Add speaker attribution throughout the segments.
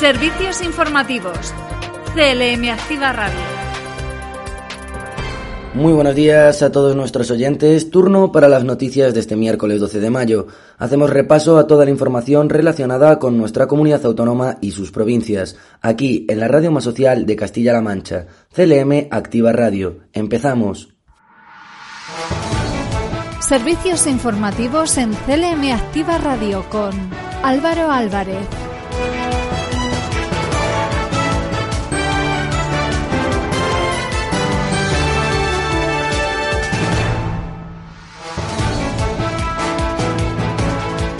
Speaker 1: Servicios informativos. CLM Activa Radio.
Speaker 2: Muy buenos días a todos nuestros oyentes. Turno para las noticias de este miércoles 12 de mayo. Hacemos repaso a toda la información relacionada con nuestra comunidad autónoma y sus provincias, aquí en la radio más social de Castilla-La Mancha, CLM Activa Radio. Empezamos.
Speaker 1: Servicios informativos en CLM Activa Radio con Álvaro Álvarez.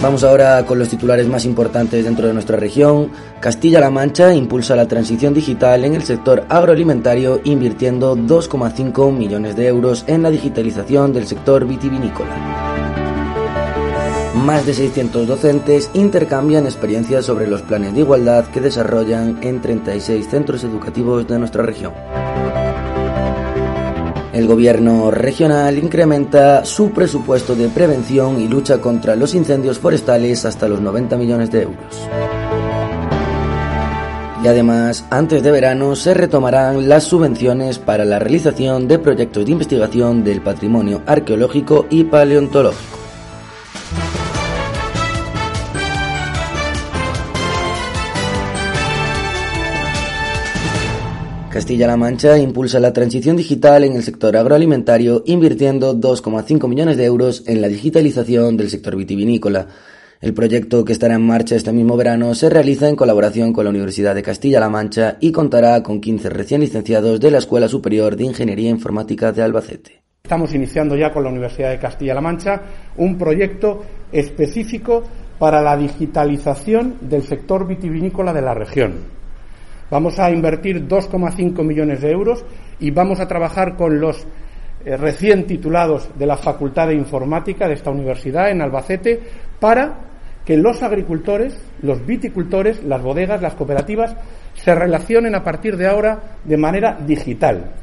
Speaker 2: Vamos ahora con los titulares más importantes dentro de nuestra región. Castilla-La Mancha impulsa la transición digital en el sector agroalimentario invirtiendo 2,5 millones de euros en la digitalización del sector vitivinícola. Más de 600 docentes intercambian experiencias sobre los planes de igualdad que desarrollan en 36 centros educativos de nuestra región. El gobierno regional incrementa su presupuesto de prevención y lucha contra los incendios forestales hasta los 90 millones de euros. Y además, antes de verano se retomarán las subvenciones para la realización de proyectos de investigación del patrimonio arqueológico y paleontológico. Castilla-La Mancha impulsa la transición digital en el sector agroalimentario invirtiendo 2,5 millones de euros en la digitalización del sector vitivinícola. El proyecto que estará en marcha este mismo verano se realiza en colaboración con la Universidad de Castilla-La Mancha y contará con 15 recién licenciados de la Escuela Superior de Ingeniería Informática de Albacete.
Speaker 3: Estamos iniciando ya con la Universidad de Castilla-La Mancha un proyecto específico para la digitalización del sector vitivinícola de la región. Vamos a invertir 2,5 millones de euros y vamos a trabajar con los eh, recién titulados de la Facultad de Informática de esta universidad en Albacete para que los agricultores, los viticultores, las bodegas, las cooperativas se relacionen a partir de ahora de manera digital.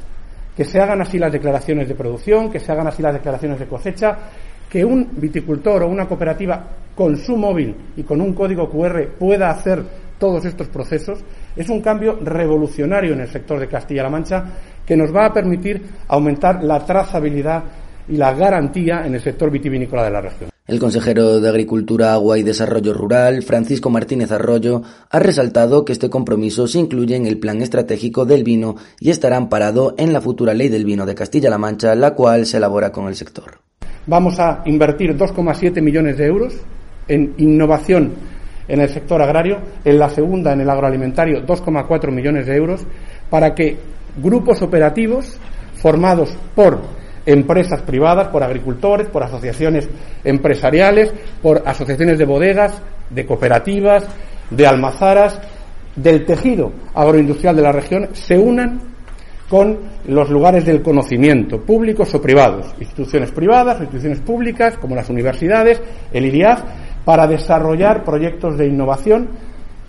Speaker 3: Que se hagan así las declaraciones de producción, que se hagan así las declaraciones de cosecha, que un viticultor o una cooperativa con su móvil y con un código QR pueda hacer todos estos procesos, es un cambio revolucionario en el sector de Castilla-La Mancha que nos va a permitir aumentar la trazabilidad y la garantía en el sector vitivinícola de la región.
Speaker 2: El consejero de Agricultura, Agua y Desarrollo Rural, Francisco Martínez Arroyo, ha resaltado que este compromiso se incluye en el Plan Estratégico del Vino y estará amparado en la futura Ley del Vino de Castilla-La Mancha, la cual se elabora con el sector.
Speaker 3: Vamos a invertir 2,7 millones de euros en innovación en el sector agrario, en la segunda en el agroalimentario 2,4 millones de euros, para que grupos operativos formados por empresas privadas, por agricultores, por asociaciones empresariales, por asociaciones de bodegas, de cooperativas, de almazaras, del tejido agroindustrial de la región, se unan con los lugares del conocimiento, públicos o privados, instituciones privadas instituciones públicas, como las universidades, el IRIAF, para desarrollar proyectos de innovación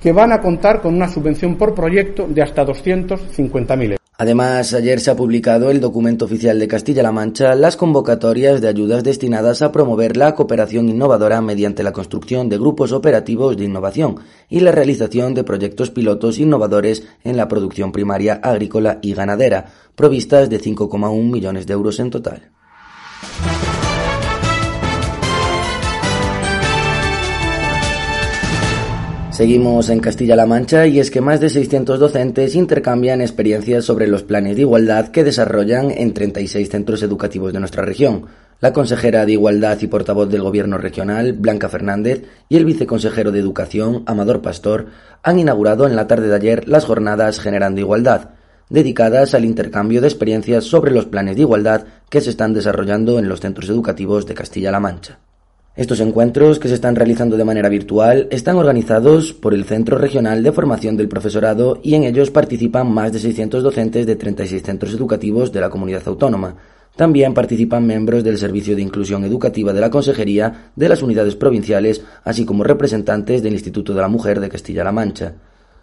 Speaker 3: que van a contar con una subvención por proyecto de hasta 250.000 euros.
Speaker 2: Además, ayer se ha publicado el documento oficial de Castilla-La Mancha las convocatorias de ayudas destinadas a promover la cooperación innovadora mediante la construcción de grupos operativos de innovación y la realización de proyectos pilotos innovadores en la producción primaria agrícola y ganadera, provistas de 5,1 millones de euros en total. Seguimos en Castilla-La Mancha y es que más de 600 docentes intercambian experiencias sobre los planes de igualdad que desarrollan en 36 centros educativos de nuestra región. La consejera de Igualdad y portavoz del Gobierno regional, Blanca Fernández, y el viceconsejero de Educación, Amador Pastor, han inaugurado en la tarde de ayer las jornadas Generando Igualdad, dedicadas al intercambio de experiencias sobre los planes de igualdad que se están desarrollando en los centros educativos de Castilla-La Mancha. Estos encuentros, que se están realizando de manera virtual, están organizados por el Centro Regional de Formación del Profesorado y en ellos participan más de 600 docentes de 36 centros educativos de la comunidad autónoma. También participan miembros del Servicio de Inclusión Educativa de la Consejería, de las unidades provinciales, así como representantes del Instituto de la Mujer de Castilla-La Mancha.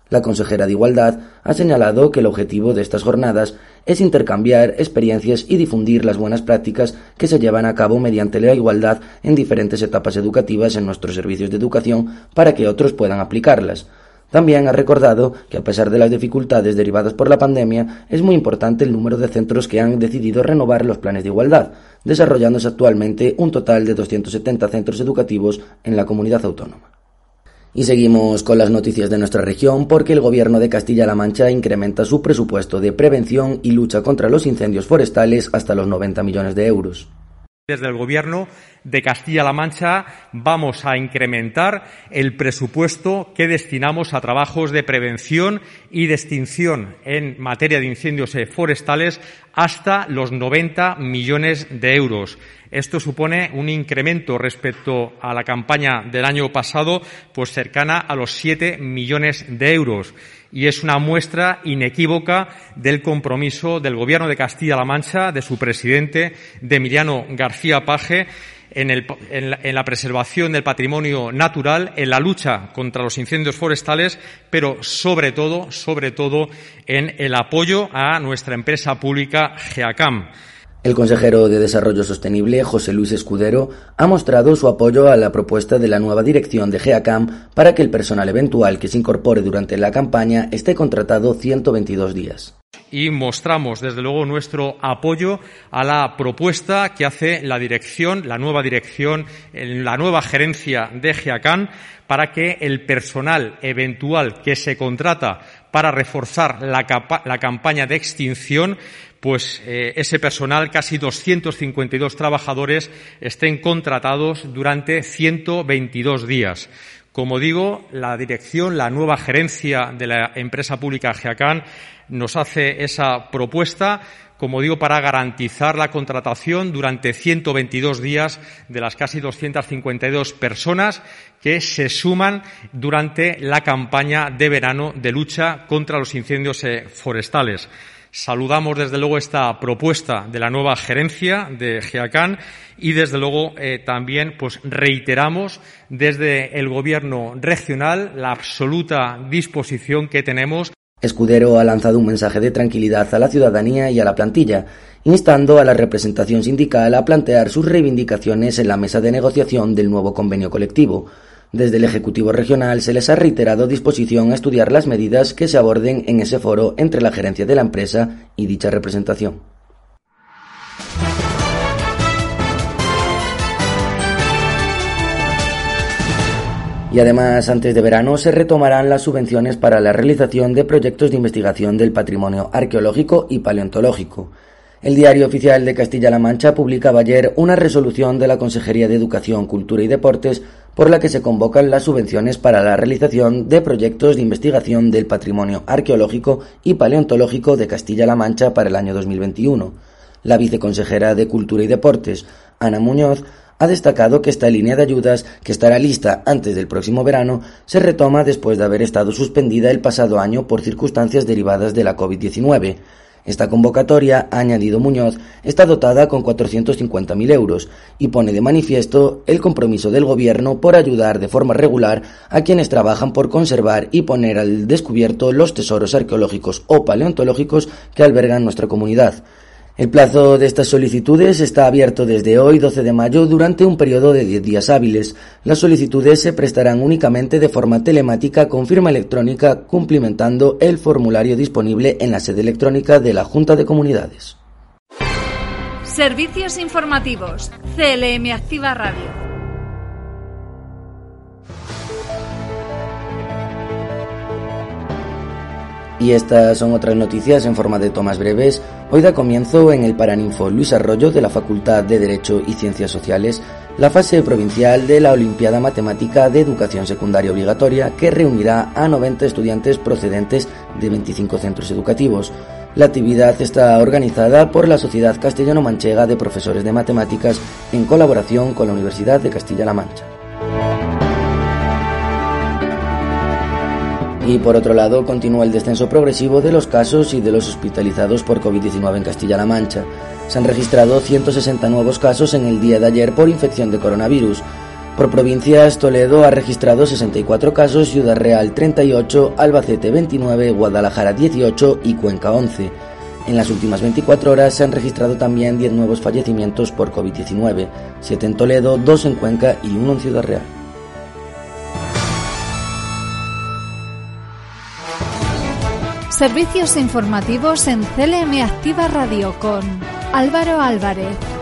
Speaker 2: La consejera de Igualdad ha señalado que el objetivo de estas jornadas es intercambiar experiencias y difundir las buenas prácticas que se llevan a cabo mediante la igualdad en diferentes etapas educativas en nuestros servicios de educación para que otros puedan aplicarlas. También ha recordado que a pesar de las dificultades derivadas por la pandemia, es muy importante el número de centros que han decidido renovar los planes de igualdad, desarrollándose actualmente un total de 270 centros educativos en la comunidad autónoma. Y seguimos con las noticias de nuestra región porque el gobierno de Castilla-La Mancha incrementa su presupuesto de prevención y lucha contra los incendios forestales hasta los 90 millones de euros.
Speaker 4: Desde el Gobierno de Castilla-La Mancha vamos a incrementar el presupuesto que destinamos a trabajos de prevención y de extinción en materia de incendios forestales hasta los 90 millones de euros. Esto supone un incremento respecto a la campaña del año pasado, pues cercana a los 7 millones de euros y es una muestra inequívoca del compromiso del Gobierno de Castilla-La Mancha, de su presidente, de Emiliano García Paje, en, en, la, preservación del patrimonio natural, en la lucha contra los incendios forestales, pero sobre todo, sobre todo, en el apoyo a nuestra empresa pública GEACAM.
Speaker 2: El consejero de Desarrollo Sostenible, José Luis Escudero, ha mostrado su apoyo a la propuesta de la nueva dirección de GEACAM para que el personal eventual que se incorpore durante la campaña esté contratado 122 días
Speaker 4: y mostramos desde luego nuestro apoyo a la propuesta que hace la dirección, la nueva dirección, la nueva gerencia de GEACAM para que el personal eventual que se contrata para reforzar la, la campaña de extinción pues eh, ese personal, casi 252 trabajadores, estén contratados durante 122 días. Como digo, la dirección, la nueva gerencia de la empresa pública GEACAN nos hace esa propuesta, como digo, para garantizar la contratación durante 122 días de las casi 252 personas que se suman durante la campaña de verano de lucha contra los incendios eh, forestales. Saludamos desde luego esta propuesta de la nueva gerencia de GEACAN y desde luego eh, también pues reiteramos desde el gobierno regional la absoluta disposición que tenemos
Speaker 2: Escudero ha lanzado un mensaje de tranquilidad a la ciudadanía y a la plantilla, instando a la representación sindical a plantear sus reivindicaciones en la mesa de negociación del nuevo convenio colectivo. Desde el Ejecutivo Regional se les ha reiterado disposición a estudiar las medidas que se aborden en ese foro entre la gerencia de la empresa y dicha representación. Y además, antes de verano, se retomarán las subvenciones para la realización de proyectos de investigación del patrimonio arqueológico y paleontológico. El Diario Oficial de Castilla-La Mancha publicaba ayer una resolución de la Consejería de Educación, Cultura y Deportes por la que se convocan las subvenciones para la realización de proyectos de investigación del patrimonio arqueológico y paleontológico de Castilla-La Mancha para el año 2021. La viceconsejera de Cultura y Deportes, Ana Muñoz, ha destacado que esta línea de ayudas, que estará lista antes del próximo verano, se retoma después de haber estado suspendida el pasado año por circunstancias derivadas de la COVID-19. Esta convocatoria, ha añadido Muñoz, está dotada con 450.000 euros y pone de manifiesto el compromiso del Gobierno por ayudar de forma regular a quienes trabajan por conservar y poner al descubierto los tesoros arqueológicos o paleontológicos que albergan nuestra comunidad. El plazo de estas solicitudes está abierto desde hoy 12 de mayo durante un periodo de 10 días hábiles. Las solicitudes se prestarán únicamente de forma telemática con firma electrónica cumplimentando el formulario disponible en la sede electrónica de la Junta de Comunidades.
Speaker 1: Servicios informativos. CLM Activa Radio.
Speaker 2: Y estas son otras noticias en forma de tomas breves. Hoy da comienzo en el Paraninfo Luis Arroyo de la Facultad de Derecho y Ciencias Sociales la fase provincial de la Olimpiada Matemática de Educación Secundaria Obligatoria que reunirá a 90 estudiantes procedentes de 25 centros educativos. La actividad está organizada por la Sociedad Castellano-Manchega de Profesores de Matemáticas en colaboración con la Universidad de Castilla-La Mancha. Y por otro lado, continúa el descenso progresivo de los casos y de los hospitalizados por COVID-19 en Castilla-La Mancha. Se han registrado 160 nuevos casos en el día de ayer por infección de coronavirus. Por provincias, Toledo ha registrado 64 casos, Ciudad Real 38, Albacete 29, Guadalajara 18 y Cuenca 11. En las últimas 24 horas se han registrado también 10 nuevos fallecimientos por COVID-19, 7 en Toledo, 2 en Cuenca y 1 en Ciudad Real.
Speaker 1: Servicios informativos en CLM Activa Radio con Álvaro Álvarez.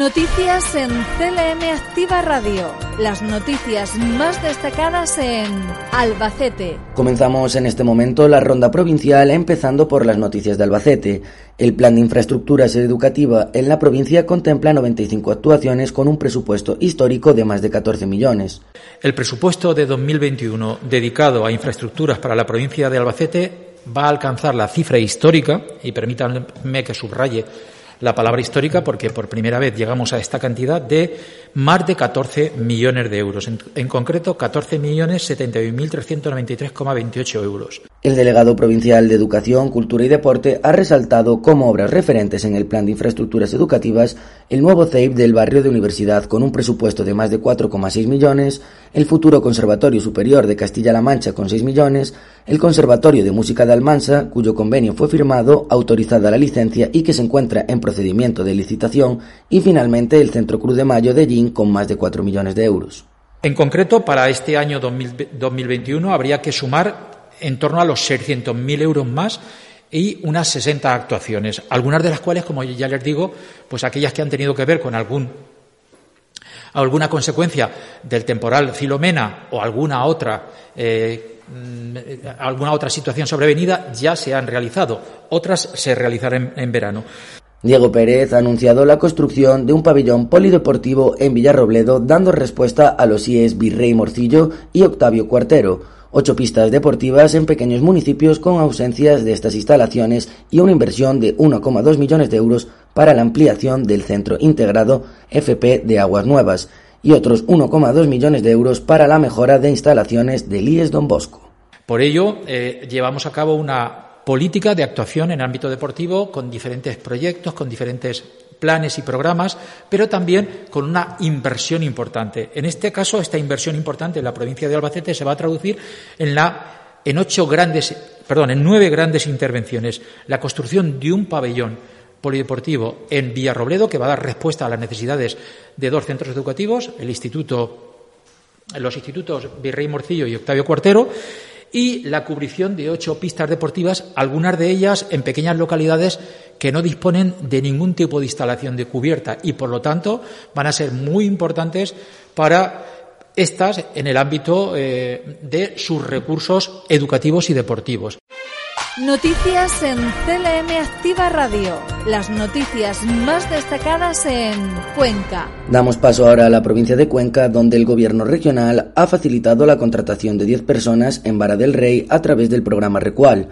Speaker 1: Noticias en CLM Activa Radio. Las noticias más destacadas en Albacete.
Speaker 2: Comenzamos en este momento la ronda provincial empezando por las noticias de Albacete. El plan de infraestructuras educativa en la provincia contempla 95 actuaciones con un presupuesto histórico de más de 14 millones.
Speaker 5: El presupuesto de 2021 dedicado a infraestructuras para la provincia de Albacete va a alcanzar la cifra histórica, y permítanme que subraye la palabra histórica porque por primera vez llegamos a esta cantidad de más de 14 millones de euros, en, en concreto 14 millones 71.393,28 euros.
Speaker 2: El delegado provincial de Educación, Cultura y Deporte ha resaltado como obras referentes en el plan de infraestructuras educativas el nuevo CEIP del barrio de Universidad con un presupuesto de más de 4,6 millones, el futuro Conservatorio Superior de Castilla-La Mancha con 6 millones, el Conservatorio de Música de Almansa, cuyo convenio fue firmado, autorizada la licencia y que se encuentra en procedimiento de licitación, y finalmente el Centro Cruz de Mayo de Gin con más de 4 millones de euros.
Speaker 5: En concreto, para este año 2021 habría que sumar en torno a los 600.000 euros más y unas 60 actuaciones, algunas de las cuales, como ya les digo, pues aquellas que han tenido que ver con algún alguna consecuencia del temporal Filomena o alguna otra eh, alguna otra situación sobrevenida ya se han realizado, otras se realizarán en, en verano.
Speaker 2: Diego Pérez ha anunciado la construcción de un pabellón polideportivo en Villarrobledo, dando respuesta a los IES Virrey Morcillo y Octavio Cuartero ocho pistas deportivas en pequeños municipios con ausencias de estas instalaciones y una inversión de 1,2 millones de euros para la ampliación del Centro Integrado FP de Aguas Nuevas y otros 1,2 millones de euros para la mejora de instalaciones del IES Don Bosco.
Speaker 5: Por ello, eh, llevamos a cabo una política de actuación en ámbito deportivo con diferentes proyectos, con diferentes planes y programas, pero también con una inversión importante. En este caso, esta inversión importante en la provincia de Albacete se va a traducir en la en ocho grandes, perdón, en nueve grandes intervenciones. La construcción de un pabellón polideportivo en Villarrobledo que va a dar respuesta a las necesidades de dos centros educativos, el instituto los institutos Virrey Morcillo y Octavio Cuartero y la cubrición de ocho pistas deportivas, algunas de ellas en pequeñas localidades que no disponen de ningún tipo de instalación de cubierta y, por lo tanto, van a ser muy importantes para estas en el ámbito eh, de sus recursos educativos y deportivos.
Speaker 1: Noticias en CLM Activa Radio. Las noticias más destacadas en Cuenca.
Speaker 2: Damos paso ahora a la provincia de Cuenca, donde el gobierno regional ha facilitado la contratación de 10 personas en Vara del Rey a través del programa Recual.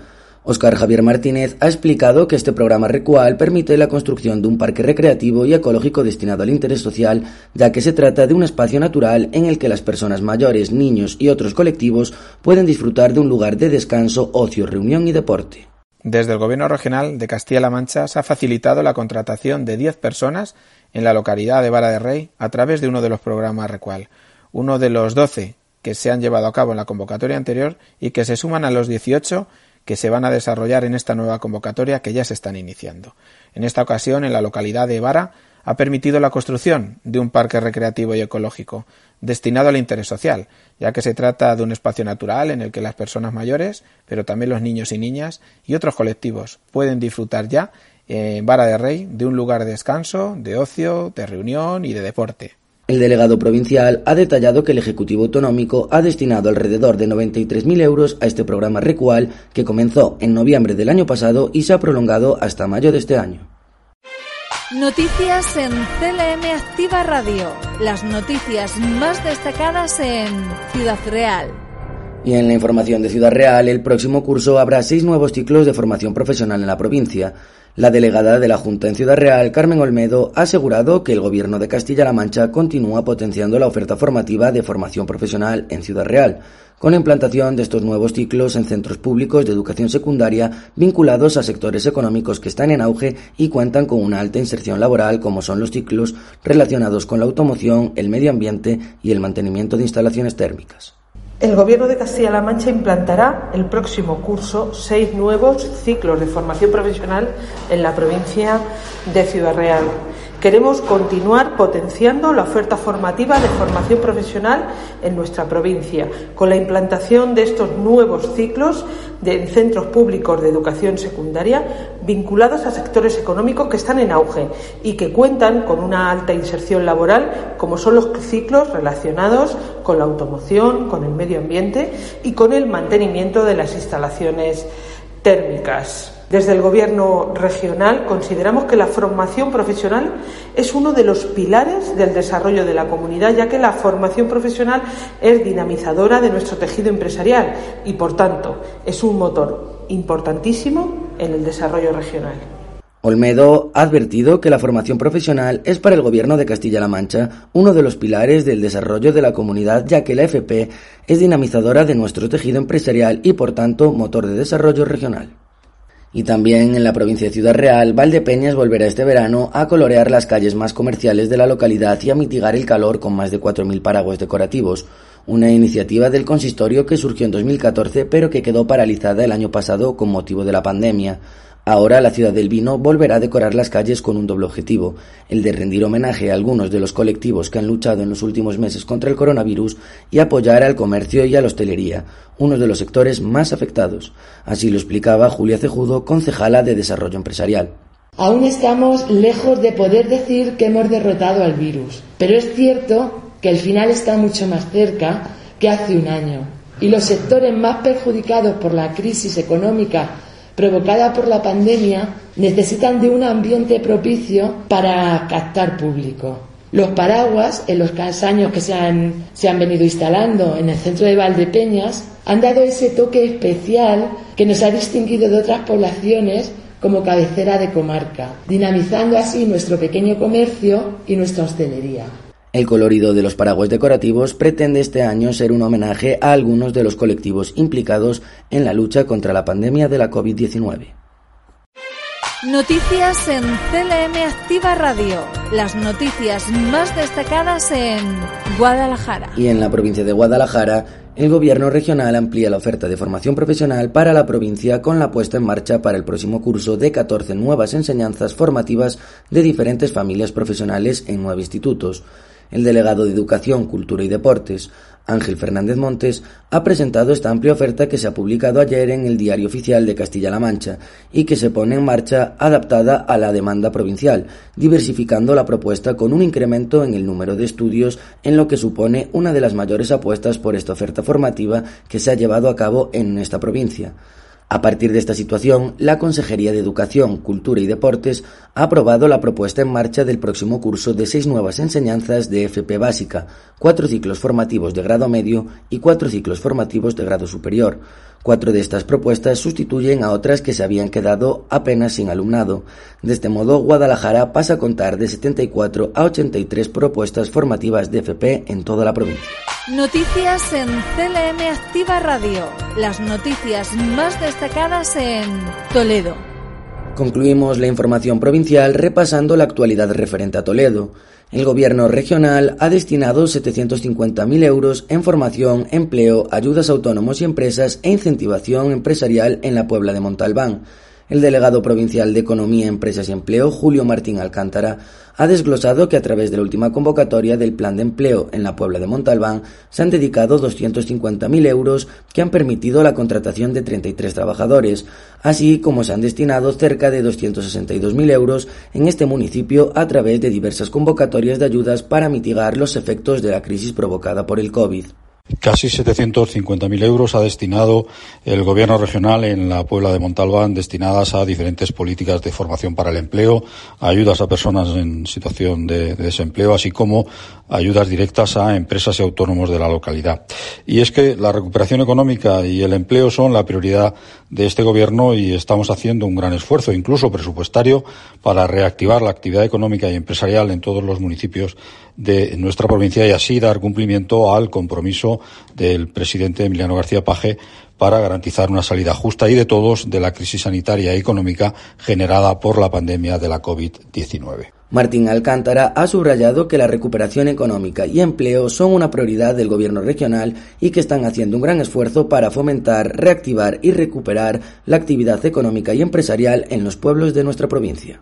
Speaker 2: Óscar Javier Martínez ha explicado que este programa Recual permite la construcción de un parque recreativo y ecológico destinado al interés social, ya que se trata de un espacio natural en el que las personas mayores, niños y otros colectivos pueden disfrutar de un lugar de descanso, ocio, reunión y deporte.
Speaker 6: Desde el Gobierno Regional de Castilla-La Mancha se ha facilitado la contratación de 10 personas en la localidad de Vara de Rey a través de uno de los programas Recual, uno de los 12 que se han llevado a cabo en la convocatoria anterior y que se suman a los 18 que se van a desarrollar en esta nueva convocatoria que ya se están iniciando. En esta ocasión, en la localidad de Vara, ha permitido la construcción de un parque recreativo y ecológico destinado al interés social, ya que se trata de un espacio natural en el que las personas mayores, pero también los niños y niñas y otros colectivos pueden disfrutar ya en Vara de Rey de un lugar de descanso, de ocio, de reunión y de deporte.
Speaker 2: El delegado provincial ha detallado que el Ejecutivo Autonómico ha destinado alrededor de 93.000 euros a este programa Recual que comenzó en noviembre del año pasado y se ha prolongado hasta mayo de este año.
Speaker 1: Noticias en CLM Activa Radio. Las noticias más destacadas en Ciudad Real.
Speaker 2: Y en la información de Ciudad Real, el próximo curso habrá seis nuevos ciclos de formación profesional en la provincia. La delegada de la Junta en Ciudad Real, Carmen Olmedo, ha asegurado que el Gobierno de Castilla-La Mancha continúa potenciando la oferta formativa de formación profesional en Ciudad Real, con la implantación de estos nuevos ciclos en centros públicos de educación secundaria vinculados a sectores económicos que están en auge y cuentan con una alta inserción laboral, como son los ciclos relacionados con la automoción, el medio ambiente y el mantenimiento de instalaciones térmicas.
Speaker 7: El Gobierno de Castilla-La Mancha implantará el próximo curso seis nuevos ciclos de formación profesional en la provincia de Ciudad Real. Queremos continuar potenciando la oferta formativa de formación profesional en nuestra provincia, con la implantación de estos nuevos ciclos de centros públicos de educación secundaria vinculados a sectores económicos que están en auge y que cuentan con una alta inserción laboral, como son los ciclos relacionados con la automoción, con el medio ambiente y con el mantenimiento de las instalaciones térmicas. Desde el Gobierno regional consideramos que la formación profesional es uno de los pilares del desarrollo de la comunidad, ya que la formación profesional es dinamizadora de nuestro tejido empresarial y, por tanto, es un motor importantísimo en el desarrollo regional.
Speaker 2: Olmedo ha advertido que la formación profesional es para el Gobierno de Castilla-La Mancha uno de los pilares del desarrollo de la comunidad, ya que la FP es dinamizadora de nuestro tejido empresarial y, por tanto, motor de desarrollo regional. Y también en la provincia de Ciudad Real, Valdepeñas volverá este verano a colorear las calles más comerciales de la localidad y a mitigar el calor con más de 4.000 paraguas decorativos, una iniciativa del consistorio que surgió en 2014 pero que quedó paralizada el año pasado con motivo de la pandemia. Ahora la ciudad del vino volverá a decorar las calles con un doble objetivo, el de rendir homenaje a algunos de los colectivos que han luchado en los últimos meses contra el coronavirus y apoyar al comercio y a la hostelería, uno de los sectores más afectados. Así lo explicaba Julia Cejudo, concejala de Desarrollo Empresarial.
Speaker 8: Aún estamos lejos de poder decir que hemos derrotado al virus, pero es cierto que el final está mucho más cerca que hace un año y los sectores más perjudicados por la crisis económica provocada por la pandemia necesitan de un ambiente propicio para captar público. Los paraguas, en los años que se han, se han venido instalando en el centro de Valdepeñas, han dado ese toque especial que nos ha distinguido de otras poblaciones como cabecera de comarca, dinamizando así nuestro pequeño comercio y nuestra hostelería.
Speaker 2: El colorido de los paraguas decorativos pretende este año ser un homenaje a algunos de los colectivos implicados en la lucha contra la pandemia de la COVID-19.
Speaker 1: Noticias en CLM Activa Radio. Las noticias más destacadas en Guadalajara.
Speaker 2: Y en la provincia de Guadalajara, el gobierno regional amplía la oferta de formación profesional para la provincia con la puesta en marcha para el próximo curso de 14 nuevas enseñanzas formativas de diferentes familias profesionales en nueve institutos el delegado de Educación, Cultura y Deportes, Ángel Fernández Montes, ha presentado esta amplia oferta que se ha publicado ayer en el Diario Oficial de Castilla-La Mancha y que se pone en marcha adaptada a la demanda provincial, diversificando la propuesta con un incremento en el número de estudios en lo que supone una de las mayores apuestas por esta oferta formativa que se ha llevado a cabo en esta provincia. A partir de esta situación, la Consejería de Educación, Cultura y Deportes ha aprobado la propuesta en marcha del próximo curso de seis nuevas enseñanzas de FP básica, cuatro ciclos formativos de grado medio y cuatro ciclos formativos de grado superior. Cuatro de estas propuestas sustituyen a otras que se habían quedado apenas sin alumnado. De este modo, Guadalajara pasa a contar de 74 a 83 propuestas formativas de FP en toda la provincia.
Speaker 1: Noticias en CLM Activa Radio. Las noticias más destacadas en Toledo.
Speaker 2: Concluimos la información provincial repasando la actualidad referente a Toledo. El gobierno regional ha destinado 750.000 euros en formación, empleo, ayudas a autónomos y empresas e incentivación empresarial en la Puebla de Montalbán. El delegado provincial de Economía, Empresas y Empleo, Julio Martín Alcántara, ha desglosado que a través de la última convocatoria del Plan de Empleo en la Puebla de Montalbán se han dedicado 250.000 euros que han permitido la contratación de 33 trabajadores, así como se han destinado cerca de 262.000 euros en este municipio a través de diversas convocatorias de ayudas para mitigar los efectos de la crisis provocada por el COVID.
Speaker 9: Casi 750.000 euros ha destinado el Gobierno regional en la Puebla de Montalbán destinadas a diferentes políticas de formación para el empleo, ayudas a personas en situación de, de, desempleo, así como ayudas directas a empresas y autónomos de la localidad. Y es que la recuperación económica y el empleo son la prioridad de este Gobierno y estamos haciendo un gran esfuerzo, incluso presupuestario, para reactivar la actividad económica y empresarial en todos los municipios de nuestra provincia y así dar cumplimiento al compromiso del presidente Emiliano García Paje para garantizar una salida justa y de todos de la crisis sanitaria y económica generada por la pandemia de la COVID-19.
Speaker 2: Martín Alcántara ha subrayado que la recuperación económica y empleo son una prioridad del gobierno regional y que están haciendo un gran esfuerzo para fomentar, reactivar y recuperar la actividad económica y empresarial en los pueblos de nuestra provincia.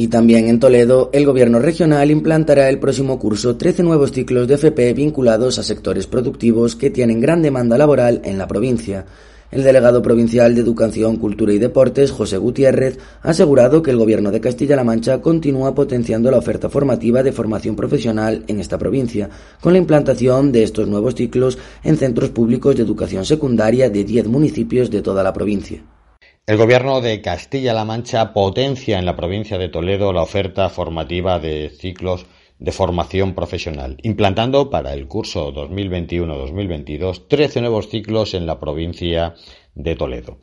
Speaker 2: Y también en Toledo, el Gobierno regional implantará el próximo curso 13 nuevos ciclos de FP vinculados a sectores productivos que tienen gran demanda laboral en la provincia. El delegado provincial de Educación, Cultura y Deportes, José Gutiérrez, ha asegurado que el Gobierno de Castilla-La Mancha continúa potenciando la oferta formativa de formación profesional en esta provincia, con la implantación de estos nuevos ciclos en centros públicos de educación secundaria de 10 municipios de toda la provincia.
Speaker 10: El Gobierno de Castilla-La Mancha potencia en la provincia de Toledo la oferta formativa de ciclos de formación profesional, implantando para el curso 2021-2022 13 nuevos ciclos en la provincia de Toledo.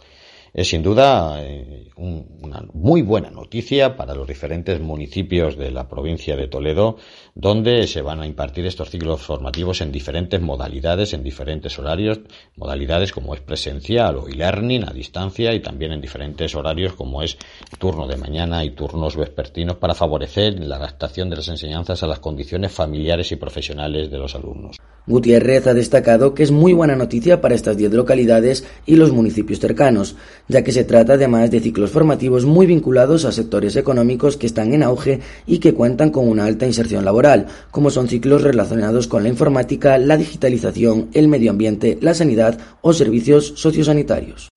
Speaker 10: Es sin duda eh, una muy buena noticia para los diferentes municipios de la provincia de Toledo, donde se van a impartir estos ciclos formativos en diferentes modalidades, en diferentes horarios, modalidades como es presencial o e-learning a distancia y también en diferentes horarios como es turno de mañana y turnos vespertinos para favorecer la adaptación de las enseñanzas a las condiciones familiares y profesionales de los alumnos.
Speaker 2: Gutiérrez ha destacado que es muy buena noticia para estas 10 localidades y los municipios cercanos, ya que se trata además de ciclos formativos muy vinculados a sectores económicos que están en auge y que cuentan con una alta inserción laboral, como son ciclos relacionados con la informática, la digitalización, el medio ambiente, la sanidad o servicios sociosanitarios.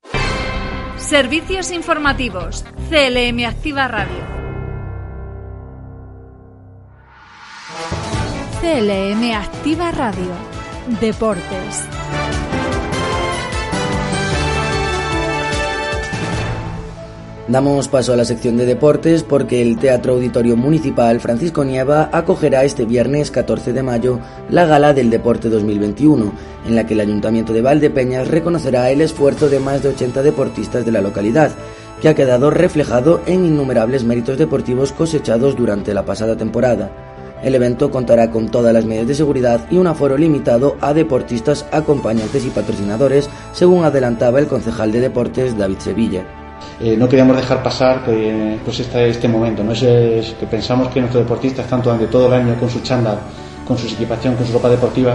Speaker 1: Servicios informativos. CLM Activa Radio. CLM Activa Radio. Deportes.
Speaker 2: Damos paso a la sección de deportes porque el Teatro Auditorio Municipal Francisco Nieva acogerá este viernes 14 de mayo la Gala del Deporte 2021, en la que el Ayuntamiento de Valdepeñas reconocerá el esfuerzo de más de 80 deportistas de la localidad, que ha quedado reflejado en innumerables méritos deportivos cosechados durante la pasada temporada. El evento contará con todas las medidas de seguridad y un aforo limitado a deportistas, acompañantes y patrocinadores, según adelantaba el concejal de deportes David Sevilla.
Speaker 11: Eh, no queríamos dejar pasar pues este, este momento. ¿no? Es, que pensamos que nuestros deportistas están durante todo el año con su chándal, con su equipación, con su ropa deportiva,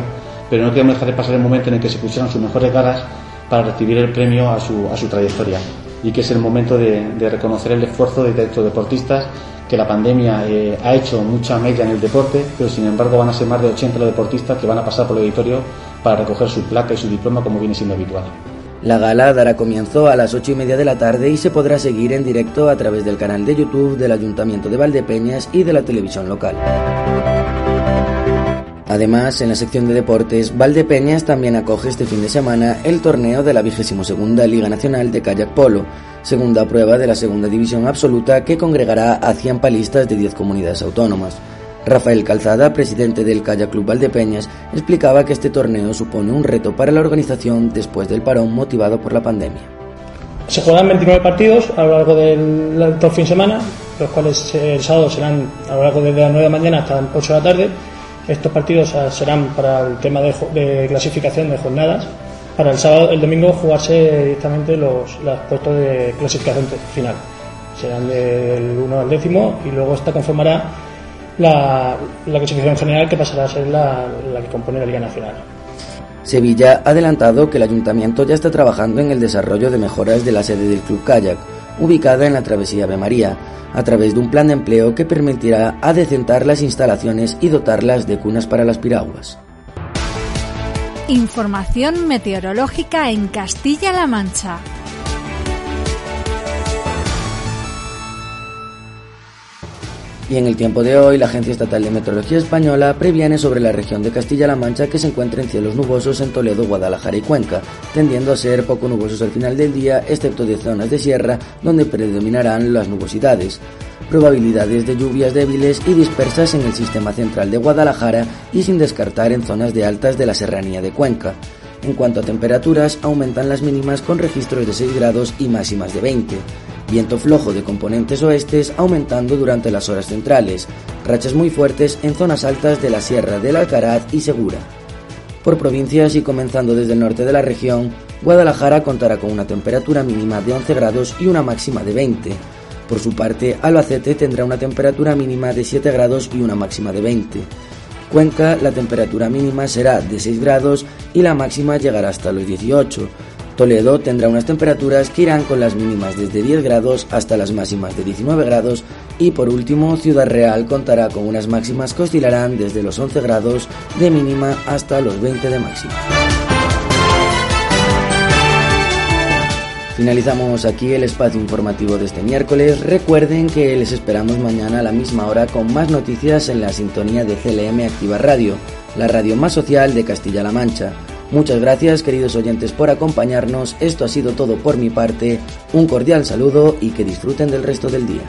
Speaker 11: pero no queríamos dejar de pasar el momento en el que se pusieran sus mejores galas para recibir el premio a su, a su trayectoria. Y que es el momento de, de reconocer el esfuerzo de estos deportistas, que la pandemia eh, ha hecho mucha media en el deporte, pero sin embargo van a ser más de 80 los deportistas que van a pasar por el auditorio para recoger su placa y su diploma como viene siendo habitual.
Speaker 2: La gala dará comienzo a las ocho y media de la tarde y se podrá seguir en directo a través del canal de YouTube del Ayuntamiento de Valdepeñas y de la televisión local. Además, en la sección de deportes, Valdepeñas también acoge este fin de semana el torneo de la 22 Liga Nacional de Kayak Polo, segunda prueba de la segunda división absoluta que congregará a 100 palistas de 10 comunidades autónomas. Rafael Calzada, presidente del Calla Club Valdepeñas, explicaba que este torneo supone un reto para la organización después del parón motivado por la pandemia.
Speaker 12: Se juegan 29 partidos a lo largo del todo fin de semana, los cuales el sábado serán a lo largo de las 9 de la mañana hasta las 8 de la tarde. Estos partidos serán para el tema de, clasificación de jornadas. Para el sábado, el domingo jugarse directamente los, los puestos de clasificación final. Serán del 1 al décimo y luego esta conformará la, clasificación general que pasará a ser la, la que compone la Liga Nacional.
Speaker 2: Sevilla ha adelantado que el ayuntamiento ya está trabajando en el desarrollo de mejoras de la sede del Club Kayak, ubicada en la travesía de María, a través de un plan de empleo que permitirá adecentar las instalaciones y dotarlas de cunas para las piraguas.
Speaker 1: Información meteorológica en Castilla-La Mancha.
Speaker 2: Y en el tiempo de hoy, la Agencia Estatal de Meteorología Española previene sobre la región de Castilla-La Mancha que se encuentra en cielos nubosos en Toledo, Guadalajara y Cuenca, tendiendo a ser poco nubosos al final del día, excepto de zonas de sierra donde predominarán las nubosidades. Probabilidades de lluvias débiles y dispersas en el sistema central de Guadalajara y sin descartar en zonas de altas de la serranía de Cuenca. En cuanto a temperaturas, aumentan las mínimas con registros de 6 grados y máximas de 20 viento flojo de componentes oestes aumentando durante las horas centrales, rachas muy fuertes en zonas altas de la Sierra del Alcaraz y Segura. Por provincias y comenzando desde el norte de la región, Guadalajara contará con una temperatura mínima de 11 grados y una máxima de 20. Por su parte, Albacete tendrá una temperatura mínima de 7 grados y una máxima de 20. Cuenca, la temperatura mínima será de 6 grados y la máxima llegará hasta los 18. Toledo tendrá unas temperaturas que irán con las mínimas desde 10 grados hasta las máximas de 19 grados y por último Ciudad Real contará con unas máximas que oscilarán desde los 11 grados de mínima hasta los 20 de máxima. Finalizamos aquí el espacio informativo de este miércoles. Recuerden que les esperamos mañana a la misma hora con más noticias en la sintonía de CLM Activa Radio, la radio más social de Castilla-La Mancha. Muchas gracias queridos oyentes por acompañarnos. Esto ha sido todo por mi parte. Un cordial saludo y que disfruten del resto del día.